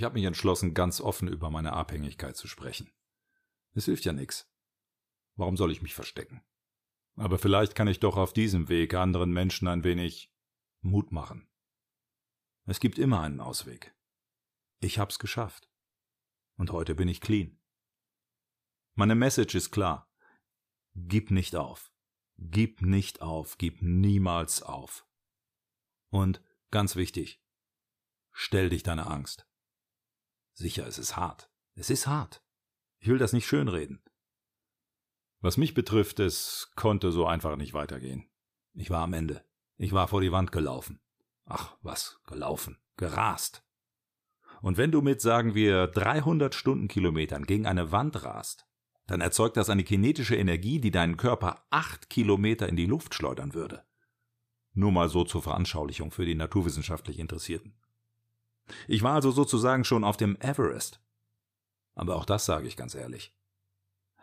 Ich habe mich entschlossen, ganz offen über meine Abhängigkeit zu sprechen. Es hilft ja nichts. Warum soll ich mich verstecken? Aber vielleicht kann ich doch auf diesem Weg anderen Menschen ein wenig Mut machen. Es gibt immer einen Ausweg. Ich hab's geschafft. Und heute bin ich clean. Meine Message ist klar. Gib nicht auf. Gib nicht auf. Gib niemals auf. Und ganz wichtig, stell dich deine Angst. Sicher, es ist hart. Es ist hart. Ich will das nicht schönreden. Was mich betrifft, es konnte so einfach nicht weitergehen. Ich war am Ende. Ich war vor die Wand gelaufen. Ach, was, gelaufen, gerast. Und wenn du mit, sagen wir, 300 Stundenkilometern gegen eine Wand rast, dann erzeugt das eine kinetische Energie, die deinen Körper acht Kilometer in die Luft schleudern würde. Nur mal so zur Veranschaulichung für die naturwissenschaftlich Interessierten. Ich war also sozusagen schon auf dem Everest. Aber auch das sage ich ganz ehrlich.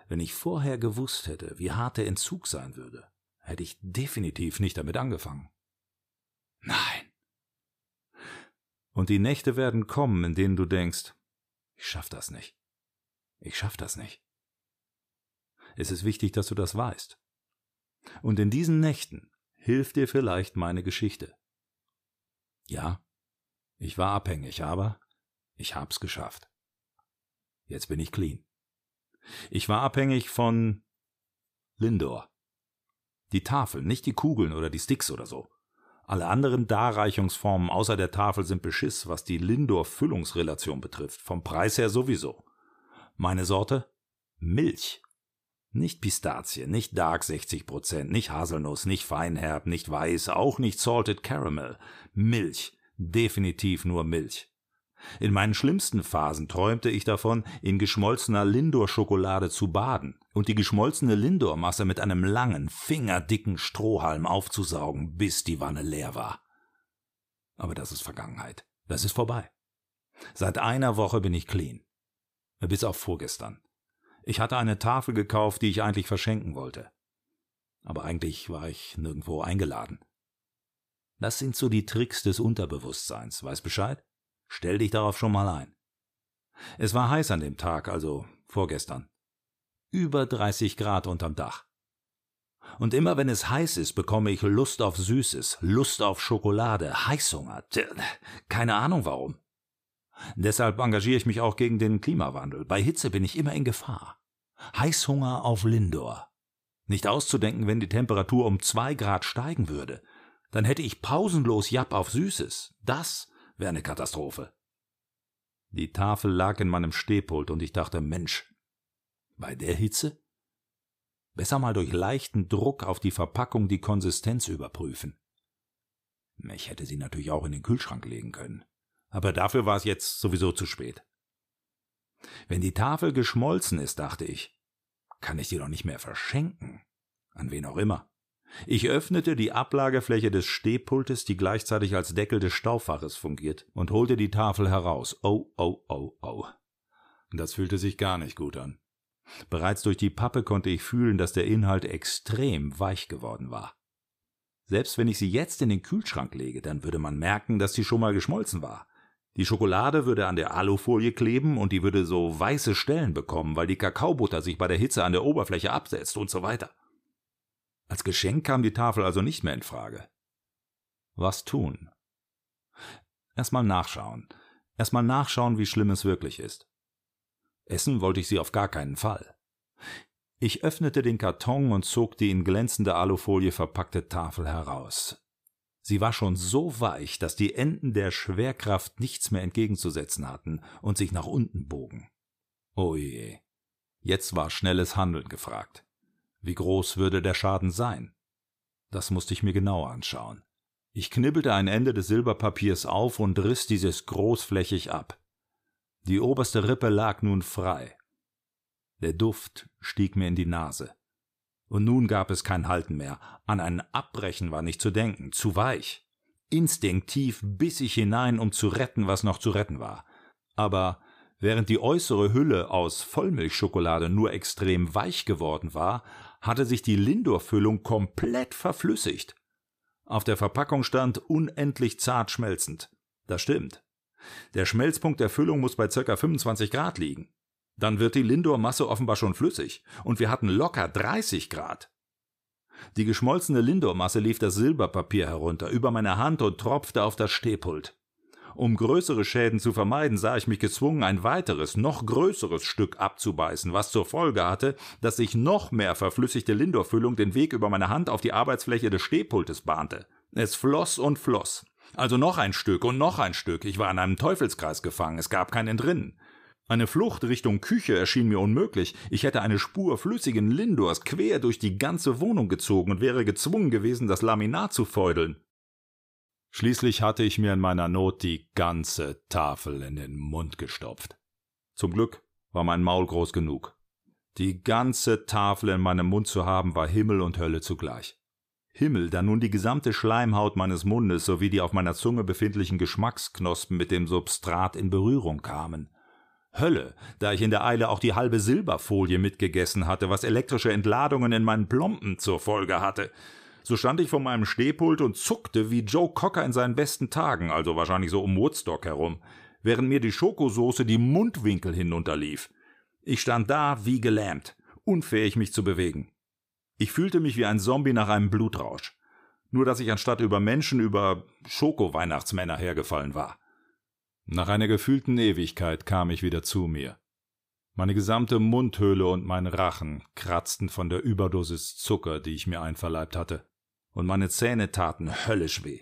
Wenn ich vorher gewusst hätte, wie hart der Entzug sein würde, hätte ich definitiv nicht damit angefangen. Nein. Und die Nächte werden kommen, in denen du denkst, ich schaff das nicht. Ich schaff das nicht. Es ist wichtig, dass du das weißt. Und in diesen Nächten hilft dir vielleicht meine Geschichte. Ja, ich war abhängig, aber ich hab's geschafft. Jetzt bin ich clean. Ich war abhängig von Lindor. Die Tafel, nicht die Kugeln oder die Sticks oder so. Alle anderen Darreichungsformen außer der Tafel sind Beschiss, was die Lindor-Füllungsrelation betrifft, vom Preis her sowieso. Meine Sorte? Milch. Nicht Pistazie, nicht Dark 60%, nicht Haselnuss, nicht Feinherb, nicht Weiß, auch nicht Salted Caramel. Milch. Definitiv nur Milch. In meinen schlimmsten Phasen träumte ich davon, in geschmolzener Lindor-Schokolade zu baden und die geschmolzene Lindor-Masse mit einem langen, fingerdicken Strohhalm aufzusaugen, bis die Wanne leer war. Aber das ist Vergangenheit. Das ist vorbei. Seit einer Woche bin ich clean. Bis auf vorgestern. Ich hatte eine Tafel gekauft, die ich eigentlich verschenken wollte. Aber eigentlich war ich nirgendwo eingeladen. Das sind so die Tricks des Unterbewusstseins. Weiß Bescheid? Stell dich darauf schon mal ein. Es war heiß an dem Tag, also vorgestern. Über 30 Grad unterm Dach. Und immer wenn es heiß ist, bekomme ich Lust auf Süßes, Lust auf Schokolade, Heißhunger. Keine Ahnung warum. Deshalb engagiere ich mich auch gegen den Klimawandel. Bei Hitze bin ich immer in Gefahr. Heißhunger auf Lindor. Nicht auszudenken, wenn die Temperatur um zwei Grad steigen würde. Dann hätte ich pausenlos Japp auf Süßes. Das wäre eine Katastrophe. Die Tafel lag in meinem Stehpult und ich dachte, Mensch, bei der Hitze? Besser mal durch leichten Druck auf die Verpackung die Konsistenz überprüfen. Ich hätte sie natürlich auch in den Kühlschrank legen können. Aber dafür war es jetzt sowieso zu spät. Wenn die Tafel geschmolzen ist, dachte ich, kann ich die doch nicht mehr verschenken. An wen auch immer. Ich öffnete die Ablagefläche des Stehpultes, die gleichzeitig als Deckel des Stauffaches fungiert, und holte die Tafel heraus. Oh, oh, oh, oh. Das fühlte sich gar nicht gut an. Bereits durch die Pappe konnte ich fühlen, dass der Inhalt extrem weich geworden war. Selbst wenn ich sie jetzt in den Kühlschrank lege, dann würde man merken, dass sie schon mal geschmolzen war. Die Schokolade würde an der Alufolie kleben und die würde so weiße Stellen bekommen, weil die Kakaobutter sich bei der Hitze an der Oberfläche absetzt und so weiter. Als Geschenk kam die Tafel also nicht mehr in Frage. Was tun? Erstmal nachschauen. Erstmal nachschauen, wie schlimm es wirklich ist. Essen wollte ich sie auf gar keinen Fall. Ich öffnete den Karton und zog die in glänzende Alufolie verpackte Tafel heraus. Sie war schon so weich, dass die Enden der Schwerkraft nichts mehr entgegenzusetzen hatten und sich nach unten bogen. Oh je. Jetzt war schnelles Handeln gefragt. Wie groß würde der Schaden sein? Das musste ich mir genauer anschauen. Ich knibbelte ein Ende des Silberpapiers auf und riss dieses großflächig ab. Die oberste Rippe lag nun frei. Der Duft stieg mir in die Nase. Und nun gab es kein Halten mehr. An ein Abbrechen war nicht zu denken, zu weich. Instinktiv biss ich hinein, um zu retten, was noch zu retten war. Aber während die äußere Hülle aus Vollmilchschokolade nur extrem weich geworden war, hatte sich die Lindor-Füllung komplett verflüssigt. Auf der Verpackung stand unendlich zart schmelzend. Das stimmt. Der Schmelzpunkt der Füllung muss bei ca. 25 Grad liegen. Dann wird die Lindor-Masse offenbar schon flüssig. Und wir hatten locker 30 Grad. Die geschmolzene Lindor-Masse lief das Silberpapier herunter, über meine Hand und tropfte auf das Stehpult. Um größere Schäden zu vermeiden, sah ich mich gezwungen, ein weiteres, noch größeres Stück abzubeißen, was zur Folge hatte, dass sich noch mehr verflüssigte Lindor-Füllung den Weg über meine Hand auf die Arbeitsfläche des Stehpultes bahnte. Es floss und floss. Also noch ein Stück und noch ein Stück. Ich war in einem Teufelskreis gefangen. Es gab kein Entrinnen. Eine Flucht Richtung Küche erschien mir unmöglich. Ich hätte eine Spur flüssigen Lindors quer durch die ganze Wohnung gezogen und wäre gezwungen gewesen, das Laminat zu feudeln. Schließlich hatte ich mir in meiner Not die ganze Tafel in den Mund gestopft. Zum Glück war mein Maul groß genug. Die ganze Tafel in meinem Mund zu haben, war Himmel und Hölle zugleich. Himmel, da nun die gesamte Schleimhaut meines Mundes sowie die auf meiner Zunge befindlichen Geschmacksknospen mit dem Substrat in Berührung kamen. Hölle, da ich in der Eile auch die halbe Silberfolie mitgegessen hatte, was elektrische Entladungen in meinen Plomben zur Folge hatte. So stand ich vor meinem Stehpult und zuckte wie Joe Cocker in seinen besten Tagen, also wahrscheinlich so um Woodstock herum, während mir die Schokosoße die Mundwinkel hinunterlief. Ich stand da wie gelähmt, unfähig mich zu bewegen. Ich fühlte mich wie ein Zombie nach einem Blutrausch. Nur dass ich anstatt über Menschen über Schoko-Weihnachtsmänner hergefallen war. Nach einer gefühlten Ewigkeit kam ich wieder zu mir. Meine gesamte Mundhöhle und mein Rachen kratzten von der Überdosis Zucker, die ich mir einverleibt hatte, und meine Zähne taten höllisch weh.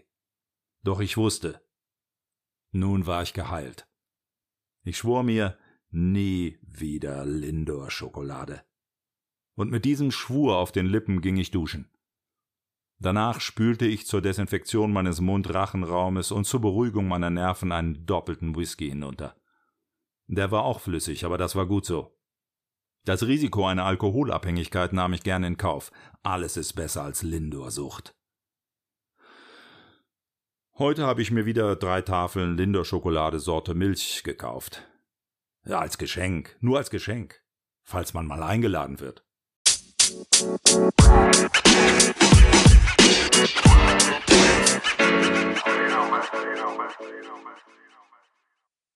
Doch ich wusste, nun war ich geheilt. Ich schwor mir, nie wieder Lindor-Schokolade und mit diesem Schwur auf den Lippen ging ich duschen. Danach spülte ich zur Desinfektion meines Mundrachenraumes und zur Beruhigung meiner Nerven einen doppelten Whisky hinunter. Der war auch flüssig, aber das war gut so. Das Risiko einer Alkoholabhängigkeit nahm ich gern in Kauf. Alles ist besser als Lindorsucht. Heute habe ich mir wieder drei Tafeln Lindor-Schokolade Sorte Milch gekauft. Ja, als Geschenk, nur als Geschenk, falls man mal eingeladen wird. Musik